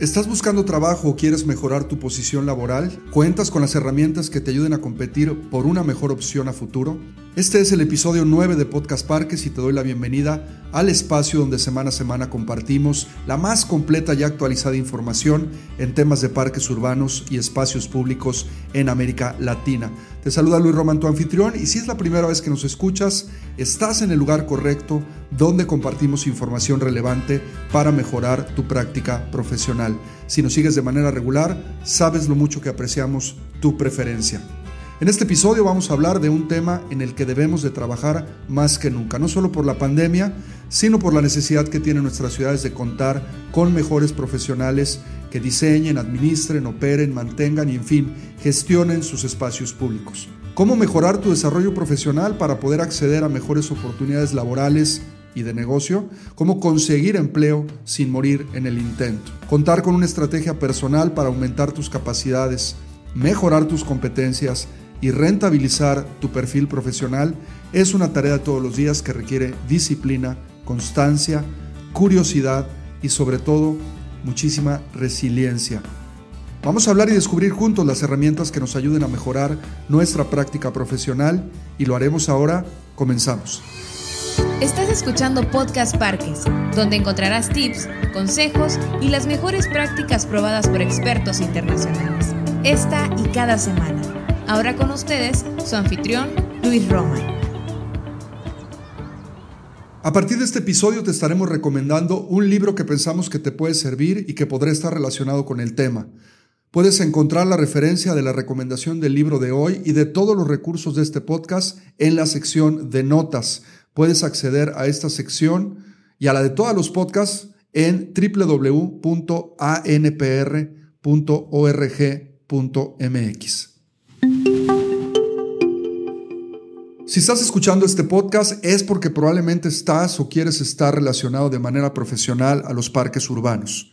¿Estás buscando trabajo o quieres mejorar tu posición laboral? ¿Cuentas con las herramientas que te ayuden a competir por una mejor opción a futuro? Este es el episodio 9 de Podcast Parques y te doy la bienvenida al espacio donde semana a semana compartimos la más completa y actualizada información en temas de parques urbanos y espacios públicos en América Latina. Te saluda Luis Román, tu anfitrión, y si es la primera vez que nos escuchas, estás en el lugar correcto donde compartimos información relevante para mejorar tu práctica profesional. Si nos sigues de manera regular, sabes lo mucho que apreciamos tu preferencia. En este episodio vamos a hablar de un tema en el que debemos de trabajar más que nunca, no solo por la pandemia, sino por la necesidad que tienen nuestras ciudades de contar con mejores profesionales que diseñen, administren, operen, mantengan y en fin, gestionen sus espacios públicos. ¿Cómo mejorar tu desarrollo profesional para poder acceder a mejores oportunidades laborales y de negocio, cómo conseguir empleo sin morir en el intento, contar con una estrategia personal para aumentar tus capacidades, mejorar tus competencias y rentabilizar tu perfil profesional es una tarea de todos los días que requiere disciplina, constancia, curiosidad y sobre todo muchísima resiliencia. Vamos a hablar y descubrir juntos las herramientas que nos ayuden a mejorar nuestra práctica profesional y lo haremos ahora. Comenzamos. Estás escuchando Podcast Parques, donde encontrarás tips, consejos y las mejores prácticas probadas por expertos internacionales. Esta y cada semana. Ahora con ustedes, su anfitrión, Luis Roma. A partir de este episodio te estaremos recomendando un libro que pensamos que te puede servir y que podrá estar relacionado con el tema. Puedes encontrar la referencia de la recomendación del libro de hoy y de todos los recursos de este podcast en la sección de notas. Puedes acceder a esta sección y a la de todos los podcasts en www.anpr.org.mx. Si estás escuchando este podcast es porque probablemente estás o quieres estar relacionado de manera profesional a los parques urbanos.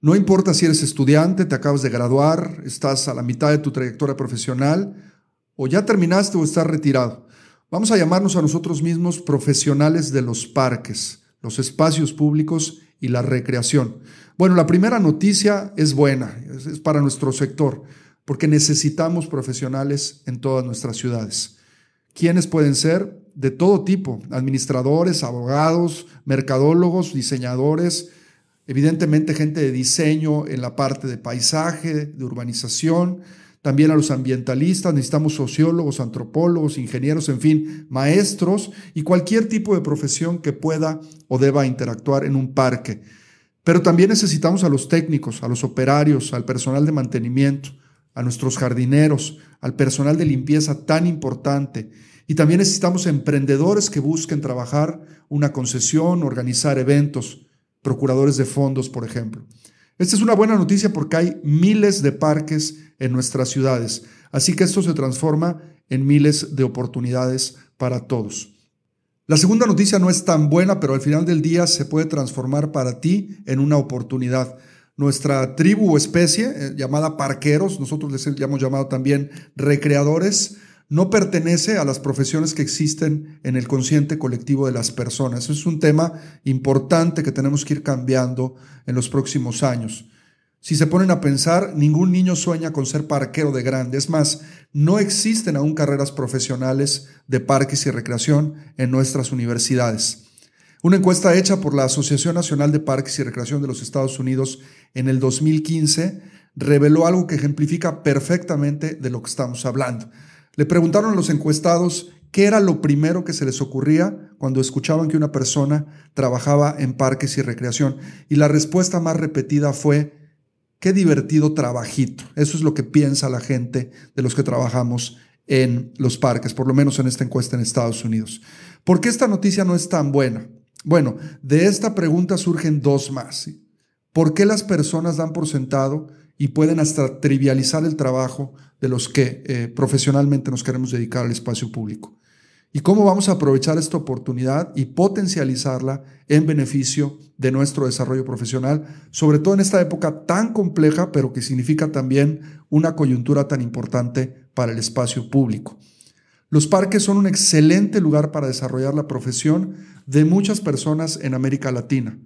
No importa si eres estudiante, te acabas de graduar, estás a la mitad de tu trayectoria profesional o ya terminaste o estás retirado. Vamos a llamarnos a nosotros mismos profesionales de los parques, los espacios públicos y la recreación. Bueno, la primera noticia es buena, es para nuestro sector, porque necesitamos profesionales en todas nuestras ciudades. ¿Quiénes pueden ser? De todo tipo, administradores, abogados, mercadólogos, diseñadores, evidentemente gente de diseño en la parte de paisaje, de urbanización, también a los ambientalistas, necesitamos sociólogos, antropólogos, ingenieros, en fin, maestros y cualquier tipo de profesión que pueda o deba interactuar en un parque. Pero también necesitamos a los técnicos, a los operarios, al personal de mantenimiento, a nuestros jardineros, al personal de limpieza tan importante. Y también necesitamos emprendedores que busquen trabajar una concesión, organizar eventos, procuradores de fondos, por ejemplo. Esta es una buena noticia porque hay miles de parques en nuestras ciudades, así que esto se transforma en miles de oportunidades para todos. La segunda noticia no es tan buena, pero al final del día se puede transformar para ti en una oportunidad. Nuestra tribu o especie, eh, llamada parqueros, nosotros les hemos llamado también recreadores, no pertenece a las profesiones que existen en el consciente colectivo de las personas. Es un tema importante que tenemos que ir cambiando en los próximos años. Si se ponen a pensar, ningún niño sueña con ser parquero de grande. Es más, no existen aún carreras profesionales de parques y recreación en nuestras universidades. Una encuesta hecha por la Asociación Nacional de Parques y Recreación de los Estados Unidos en el 2015 reveló algo que ejemplifica perfectamente de lo que estamos hablando. Le preguntaron a los encuestados qué era lo primero que se les ocurría cuando escuchaban que una persona trabajaba en parques y recreación. Y la respuesta más repetida fue, qué divertido trabajito. Eso es lo que piensa la gente de los que trabajamos en los parques, por lo menos en esta encuesta en Estados Unidos. ¿Por qué esta noticia no es tan buena? Bueno, de esta pregunta surgen dos más. ¿Por qué las personas dan por sentado y pueden hasta trivializar el trabajo de los que eh, profesionalmente nos queremos dedicar al espacio público? ¿Y cómo vamos a aprovechar esta oportunidad y potencializarla en beneficio de nuestro desarrollo profesional, sobre todo en esta época tan compleja, pero que significa también una coyuntura tan importante para el espacio público? Los parques son un excelente lugar para desarrollar la profesión de muchas personas en América Latina.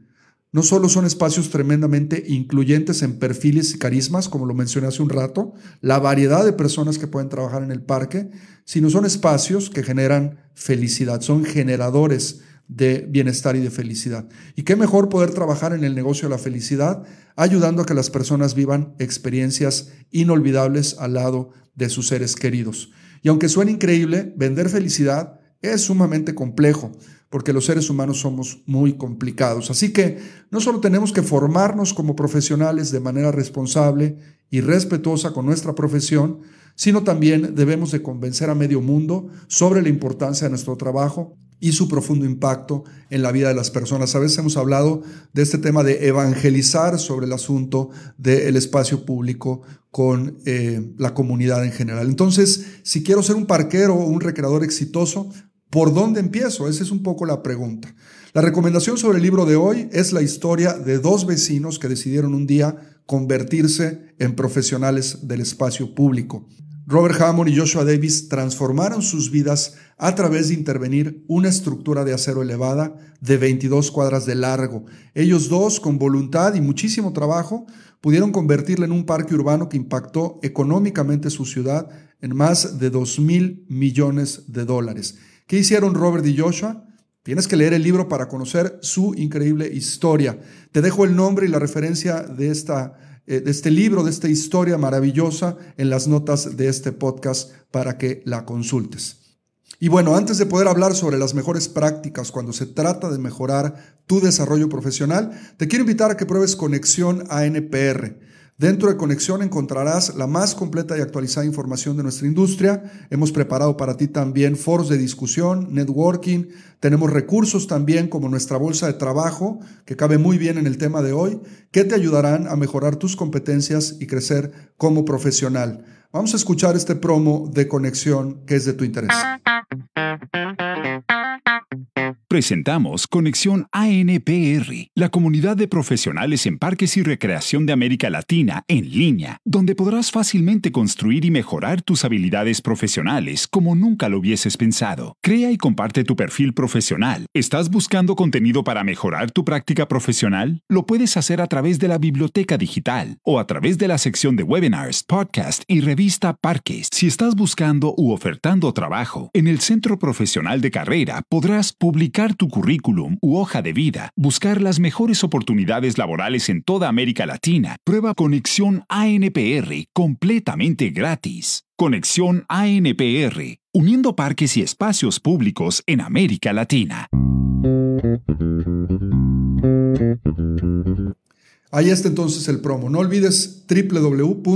No solo son espacios tremendamente incluyentes en perfiles y carismas, como lo mencioné hace un rato, la variedad de personas que pueden trabajar en el parque, sino son espacios que generan felicidad, son generadores de bienestar y de felicidad. Y qué mejor poder trabajar en el negocio de la felicidad, ayudando a que las personas vivan experiencias inolvidables al lado de sus seres queridos. Y aunque suene increíble, vender felicidad es sumamente complejo porque los seres humanos somos muy complicados. Así que no solo tenemos que formarnos como profesionales de manera responsable y respetuosa con nuestra profesión, sino también debemos de convencer a medio mundo sobre la importancia de nuestro trabajo y su profundo impacto en la vida de las personas. A veces hemos hablado de este tema de evangelizar sobre el asunto del espacio público con eh, la comunidad en general. Entonces, si quiero ser un parquero o un recreador exitoso, ¿Por dónde empiezo? Esa es un poco la pregunta. La recomendación sobre el libro de hoy es la historia de dos vecinos que decidieron un día convertirse en profesionales del espacio público. Robert Hammond y Joshua Davis transformaron sus vidas a través de intervenir una estructura de acero elevada de 22 cuadras de largo. Ellos dos, con voluntad y muchísimo trabajo, pudieron convertirla en un parque urbano que impactó económicamente su ciudad en más de 2 mil millones de dólares. ¿Qué hicieron Robert y Joshua? Tienes que leer el libro para conocer su increíble historia. Te dejo el nombre y la referencia de, esta, de este libro, de esta historia maravillosa en las notas de este podcast para que la consultes. Y bueno, antes de poder hablar sobre las mejores prácticas cuando se trata de mejorar tu desarrollo profesional, te quiero invitar a que pruebes Conexión ANPR. Dentro de Conexión encontrarás la más completa y actualizada información de nuestra industria. Hemos preparado para ti también foros de discusión, networking. Tenemos recursos también como nuestra bolsa de trabajo, que cabe muy bien en el tema de hoy, que te ayudarán a mejorar tus competencias y crecer como profesional. Vamos a escuchar este promo de Conexión que es de tu interés. Presentamos Conexión ANPR, la comunidad de profesionales en parques y recreación de América Latina en línea, donde podrás fácilmente construir y mejorar tus habilidades profesionales como nunca lo hubieses pensado. Crea y comparte tu perfil profesional. ¿Estás buscando contenido para mejorar tu práctica profesional? Lo puedes hacer a través de la biblioteca digital o a través de la sección de webinars, podcast y revista Parques. Si estás buscando u ofertando trabajo en el centro profesional de carrera, podrás publicar tu currículum u hoja de vida, buscar las mejores oportunidades laborales en toda América Latina. Prueba Conexión ANPR completamente gratis. Conexión ANPR, uniendo parques y espacios públicos en América Latina. Ahí está entonces el promo. No olvides www.anpr.org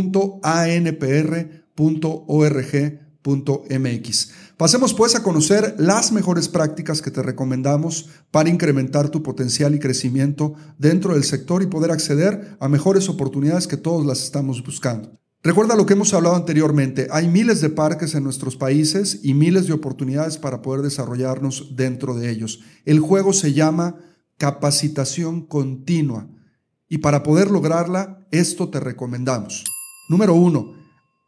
.mx. Pasemos pues a conocer las mejores prácticas que te recomendamos para incrementar tu potencial y crecimiento dentro del sector y poder acceder a mejores oportunidades que todos las estamos buscando. Recuerda lo que hemos hablado anteriormente, hay miles de parques en nuestros países y miles de oportunidades para poder desarrollarnos dentro de ellos. El juego se llama capacitación continua y para poder lograrla, esto te recomendamos. Número uno,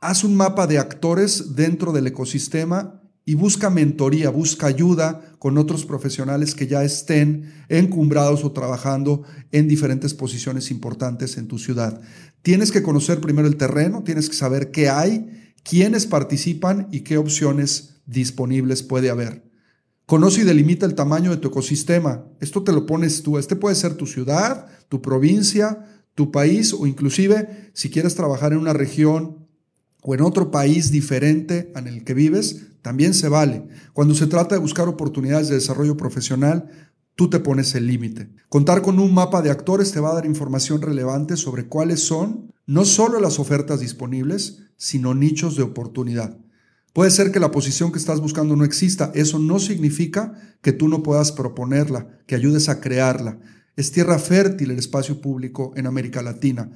haz un mapa de actores dentro del ecosistema y busca mentoría, busca ayuda con otros profesionales que ya estén encumbrados o trabajando en diferentes posiciones importantes en tu ciudad. Tienes que conocer primero el terreno, tienes que saber qué hay, quiénes participan y qué opciones disponibles puede haber. Conoce y delimita el tamaño de tu ecosistema. Esto te lo pones tú. Este puede ser tu ciudad, tu provincia, tu país o inclusive si quieres trabajar en una región o en otro país diferente en el que vives, también se vale. Cuando se trata de buscar oportunidades de desarrollo profesional, tú te pones el límite. Contar con un mapa de actores te va a dar información relevante sobre cuáles son no solo las ofertas disponibles, sino nichos de oportunidad. Puede ser que la posición que estás buscando no exista. Eso no significa que tú no puedas proponerla, que ayudes a crearla. Es tierra fértil el espacio público en América Latina.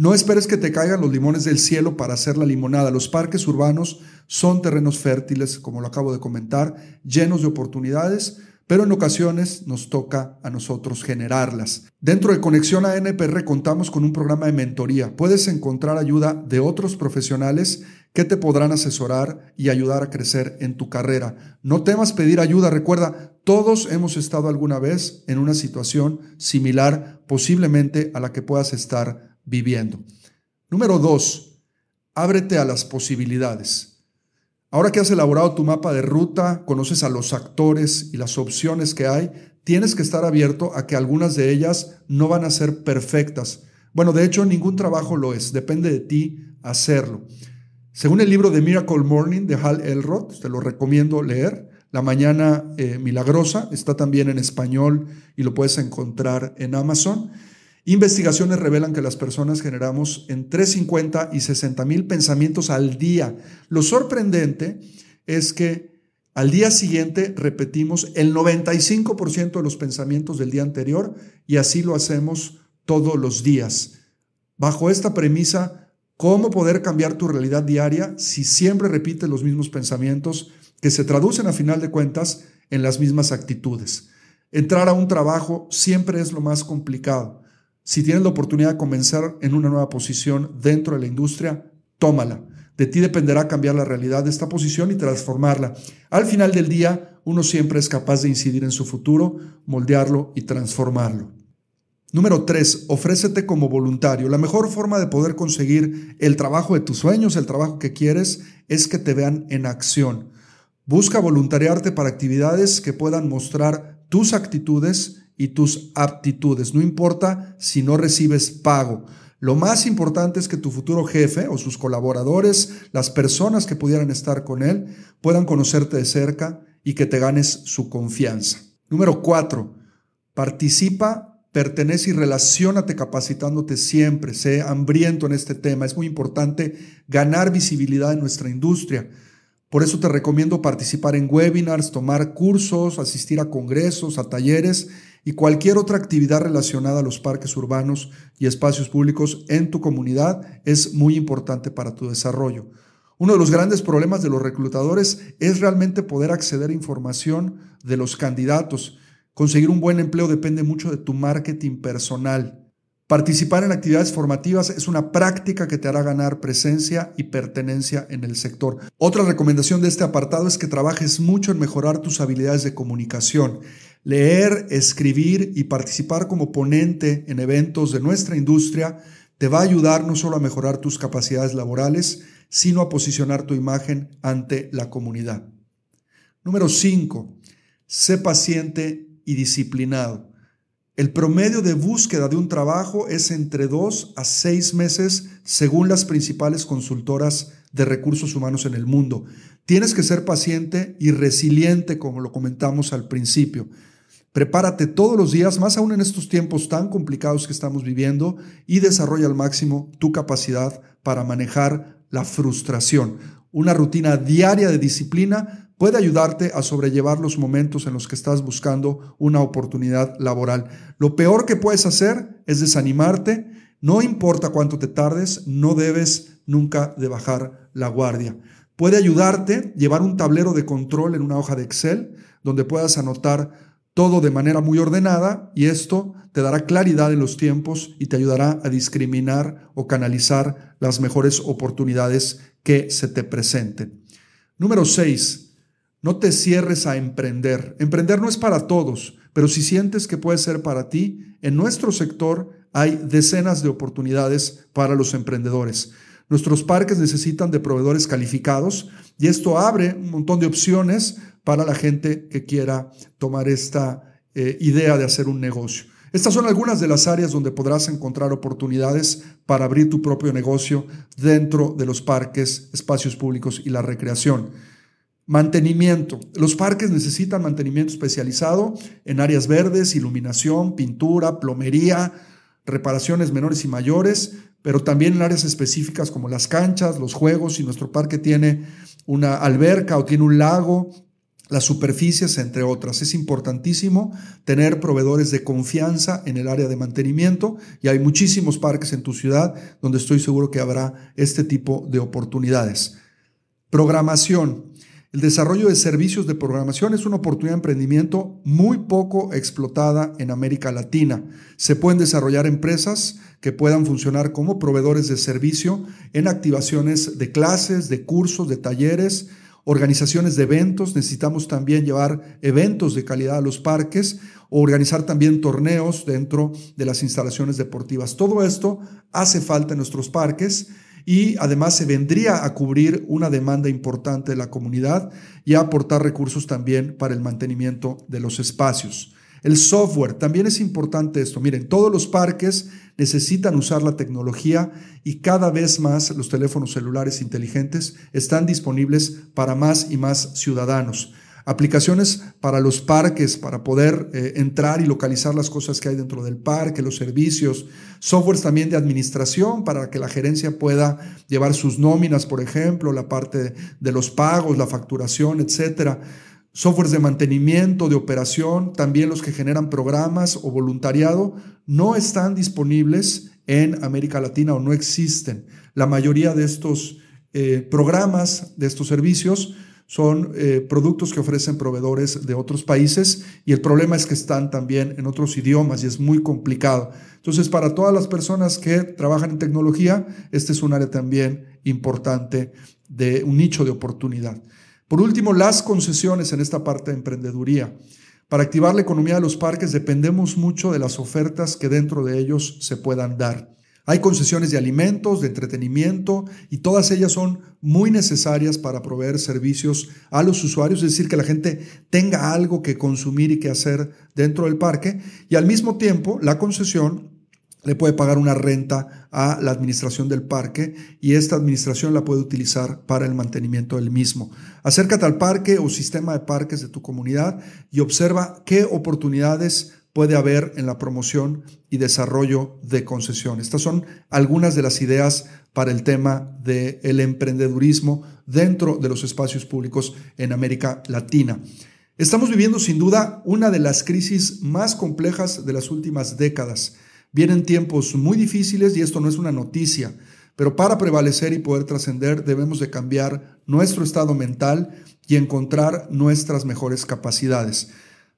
No esperes que te caigan los limones del cielo para hacer la limonada. Los parques urbanos son terrenos fértiles, como lo acabo de comentar, llenos de oportunidades, pero en ocasiones nos toca a nosotros generarlas. Dentro de Conexión a NPR contamos con un programa de mentoría. Puedes encontrar ayuda de otros profesionales que te podrán asesorar y ayudar a crecer en tu carrera. No temas pedir ayuda, recuerda, todos hemos estado alguna vez en una situación similar posiblemente a la que puedas estar viviendo. Número dos, ábrete a las posibilidades. Ahora que has elaborado tu mapa de ruta, conoces a los actores y las opciones que hay, tienes que estar abierto a que algunas de ellas no van a ser perfectas. Bueno, de hecho, ningún trabajo lo es, depende de ti hacerlo. Según el libro de Miracle Morning de Hal Elrod, te lo recomiendo leer, La Mañana eh, Milagrosa, está también en español y lo puedes encontrar en Amazon. Investigaciones revelan que las personas generamos entre 50 y 60 mil pensamientos al día. Lo sorprendente es que al día siguiente repetimos el 95% de los pensamientos del día anterior y así lo hacemos todos los días. Bajo esta premisa, ¿cómo poder cambiar tu realidad diaria si siempre repites los mismos pensamientos que se traducen a final de cuentas en las mismas actitudes? Entrar a un trabajo siempre es lo más complicado. Si tienes la oportunidad de comenzar en una nueva posición dentro de la industria, tómala. De ti dependerá cambiar la realidad de esta posición y transformarla. Al final del día, uno siempre es capaz de incidir en su futuro, moldearlo y transformarlo. Número 3. Ofrécete como voluntario. La mejor forma de poder conseguir el trabajo de tus sueños, el trabajo que quieres, es que te vean en acción. Busca voluntariarte para actividades que puedan mostrar tus actitudes y tus aptitudes. No importa si no recibes pago. Lo más importante es que tu futuro jefe o sus colaboradores, las personas que pudieran estar con él, puedan conocerte de cerca y que te ganes su confianza. Número cuatro, participa, pertenece y relacionate capacitándote siempre. Sé hambriento en este tema. Es muy importante ganar visibilidad en nuestra industria. Por eso te recomiendo participar en webinars, tomar cursos, asistir a congresos, a talleres y cualquier otra actividad relacionada a los parques urbanos y espacios públicos en tu comunidad es muy importante para tu desarrollo. Uno de los grandes problemas de los reclutadores es realmente poder acceder a información de los candidatos. Conseguir un buen empleo depende mucho de tu marketing personal. Participar en actividades formativas es una práctica que te hará ganar presencia y pertenencia en el sector. Otra recomendación de este apartado es que trabajes mucho en mejorar tus habilidades de comunicación. Leer, escribir y participar como ponente en eventos de nuestra industria te va a ayudar no solo a mejorar tus capacidades laborales, sino a posicionar tu imagen ante la comunidad. Número 5. Sé paciente y disciplinado. El promedio de búsqueda de un trabajo es entre dos a seis meses según las principales consultoras de recursos humanos en el mundo. Tienes que ser paciente y resiliente, como lo comentamos al principio. Prepárate todos los días, más aún en estos tiempos tan complicados que estamos viviendo, y desarrolla al máximo tu capacidad para manejar la frustración. Una rutina diaria de disciplina puede ayudarte a sobrellevar los momentos en los que estás buscando una oportunidad laboral. Lo peor que puedes hacer es desanimarte. No importa cuánto te tardes, no debes nunca de bajar la guardia. Puede ayudarte llevar un tablero de control en una hoja de Excel donde puedas anotar todo de manera muy ordenada y esto te dará claridad en los tiempos y te ayudará a discriminar o canalizar las mejores oportunidades que se te presenten. Número 6 no te cierres a emprender. Emprender no es para todos, pero si sientes que puede ser para ti, en nuestro sector hay decenas de oportunidades para los emprendedores. Nuestros parques necesitan de proveedores calificados y esto abre un montón de opciones para la gente que quiera tomar esta eh, idea de hacer un negocio. Estas son algunas de las áreas donde podrás encontrar oportunidades para abrir tu propio negocio dentro de los parques, espacios públicos y la recreación. Mantenimiento. Los parques necesitan mantenimiento especializado en áreas verdes, iluminación, pintura, plomería, reparaciones menores y mayores, pero también en áreas específicas como las canchas, los juegos, si nuestro parque tiene una alberca o tiene un lago, las superficies, entre otras. Es importantísimo tener proveedores de confianza en el área de mantenimiento y hay muchísimos parques en tu ciudad donde estoy seguro que habrá este tipo de oportunidades. Programación. El desarrollo de servicios de programación es una oportunidad de emprendimiento muy poco explotada en América Latina. Se pueden desarrollar empresas que puedan funcionar como proveedores de servicio en activaciones de clases, de cursos, de talleres, organizaciones de eventos. Necesitamos también llevar eventos de calidad a los parques o organizar también torneos dentro de las instalaciones deportivas. Todo esto hace falta en nuestros parques y además se vendría a cubrir una demanda importante de la comunidad y a aportar recursos también para el mantenimiento de los espacios. El software, también es importante esto. Miren, todos los parques necesitan usar la tecnología y cada vez más los teléfonos celulares inteligentes están disponibles para más y más ciudadanos aplicaciones para los parques, para poder eh, entrar y localizar las cosas que hay dentro del parque, los servicios, softwares también de administración para que la gerencia pueda llevar sus nóminas, por ejemplo, la parte de los pagos, la facturación, etcétera. Softwares de mantenimiento, de operación, también los que generan programas o voluntariado, no están disponibles en América Latina o no existen. La mayoría de estos eh, programas, de estos servicios, son eh, productos que ofrecen proveedores de otros países y el problema es que están también en otros idiomas y es muy complicado. Entonces, para todas las personas que trabajan en tecnología, este es un área también importante de un nicho de oportunidad. Por último, las concesiones en esta parte de emprendeduría. Para activar la economía de los parques dependemos mucho de las ofertas que dentro de ellos se puedan dar. Hay concesiones de alimentos, de entretenimiento y todas ellas son muy necesarias para proveer servicios a los usuarios, es decir, que la gente tenga algo que consumir y que hacer dentro del parque y al mismo tiempo la concesión le puede pagar una renta a la administración del parque y esta administración la puede utilizar para el mantenimiento del mismo. Acércate al parque o sistema de parques de tu comunidad y observa qué oportunidades puede haber en la promoción y desarrollo de concesiones. Estas son algunas de las ideas para el tema del emprendedurismo dentro de los espacios públicos en América Latina. Estamos viviendo sin duda una de las crisis más complejas de las últimas décadas. Vienen tiempos muy difíciles y esto no es una noticia, pero para prevalecer y poder trascender debemos de cambiar nuestro estado mental y encontrar nuestras mejores capacidades.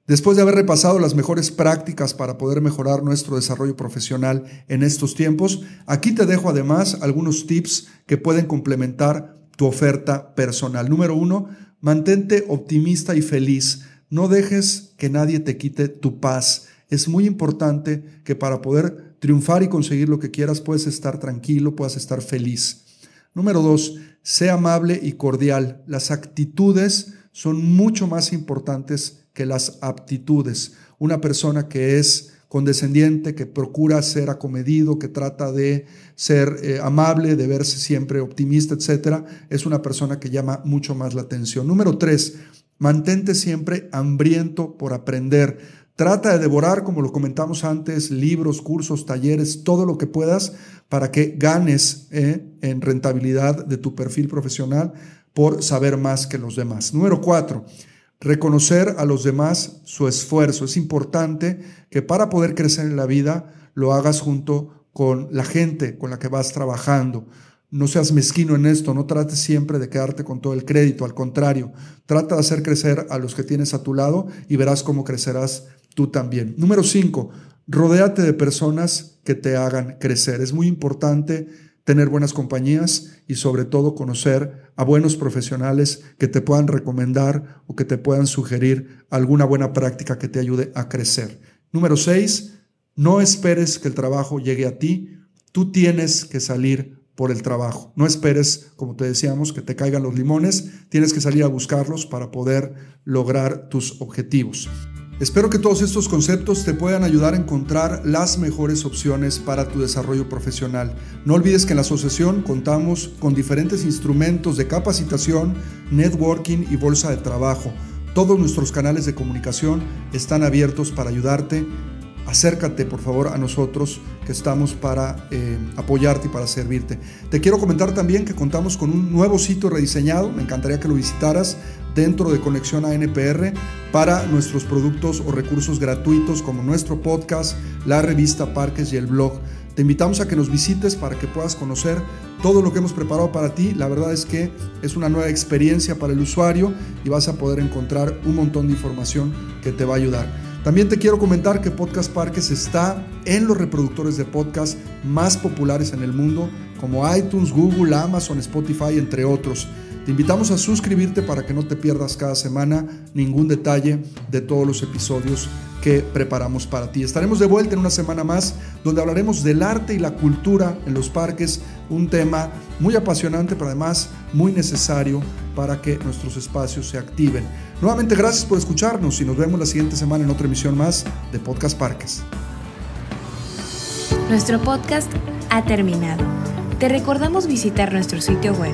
Después de haber repasado las mejores prácticas para poder mejorar nuestro desarrollo profesional en estos tiempos, aquí te dejo además algunos tips que pueden complementar tu oferta personal. Número uno, mantente optimista y feliz. No dejes que nadie te quite tu paz. Es muy importante que para poder triunfar y conseguir lo que quieras puedes estar tranquilo, puedas estar feliz. Número dos, sé amable y cordial. Las actitudes son mucho más importantes que las aptitudes. Una persona que es condescendiente, que procura ser acomedido, que trata de ser eh, amable, de verse siempre optimista, etcétera, es una persona que llama mucho más la atención. Número tres, mantente siempre hambriento por aprender. Trata de devorar, como lo comentamos antes, libros, cursos, talleres, todo lo que puedas para que ganes eh, en rentabilidad de tu perfil profesional por saber más que los demás. Número cuatro, reconocer a los demás su esfuerzo. Es importante que para poder crecer en la vida lo hagas junto con la gente con la que vas trabajando. No seas mezquino en esto, no trates siempre de quedarte con todo el crédito, al contrario, trata de hacer crecer a los que tienes a tu lado y verás cómo crecerás tú también. Número cinco, rodéate de personas que te hagan crecer. Es muy importante tener buenas compañías y sobre todo conocer a buenos profesionales que te puedan recomendar o que te puedan sugerir alguna buena práctica que te ayude a crecer. Número seis, no esperes que el trabajo llegue a ti, tú tienes que salir por el trabajo. No esperes, como te decíamos, que te caigan los limones, tienes que salir a buscarlos para poder lograr tus objetivos. Espero que todos estos conceptos te puedan ayudar a encontrar las mejores opciones para tu desarrollo profesional. No olvides que en la asociación contamos con diferentes instrumentos de capacitación, networking y bolsa de trabajo. Todos nuestros canales de comunicación están abiertos para ayudarte acércate por favor a nosotros que estamos para eh, apoyarte y para servirte. Te quiero comentar también que contamos con un nuevo sitio rediseñado, me encantaría que lo visitaras dentro de Conexión a NPR para nuestros productos o recursos gratuitos como nuestro podcast, la revista Parques y el blog. Te invitamos a que nos visites para que puedas conocer todo lo que hemos preparado para ti. La verdad es que es una nueva experiencia para el usuario y vas a poder encontrar un montón de información que te va a ayudar. También te quiero comentar que Podcast Parques está en los reproductores de podcast más populares en el mundo, como iTunes, Google, Amazon, Spotify, entre otros. Te invitamos a suscribirte para que no te pierdas cada semana ningún detalle de todos los episodios que preparamos para ti. Estaremos de vuelta en una semana más donde hablaremos del arte y la cultura en los parques, un tema muy apasionante pero además muy necesario para que nuestros espacios se activen. Nuevamente gracias por escucharnos y nos vemos la siguiente semana en otra emisión más de Podcast Parques. Nuestro podcast ha terminado. Te recordamos visitar nuestro sitio web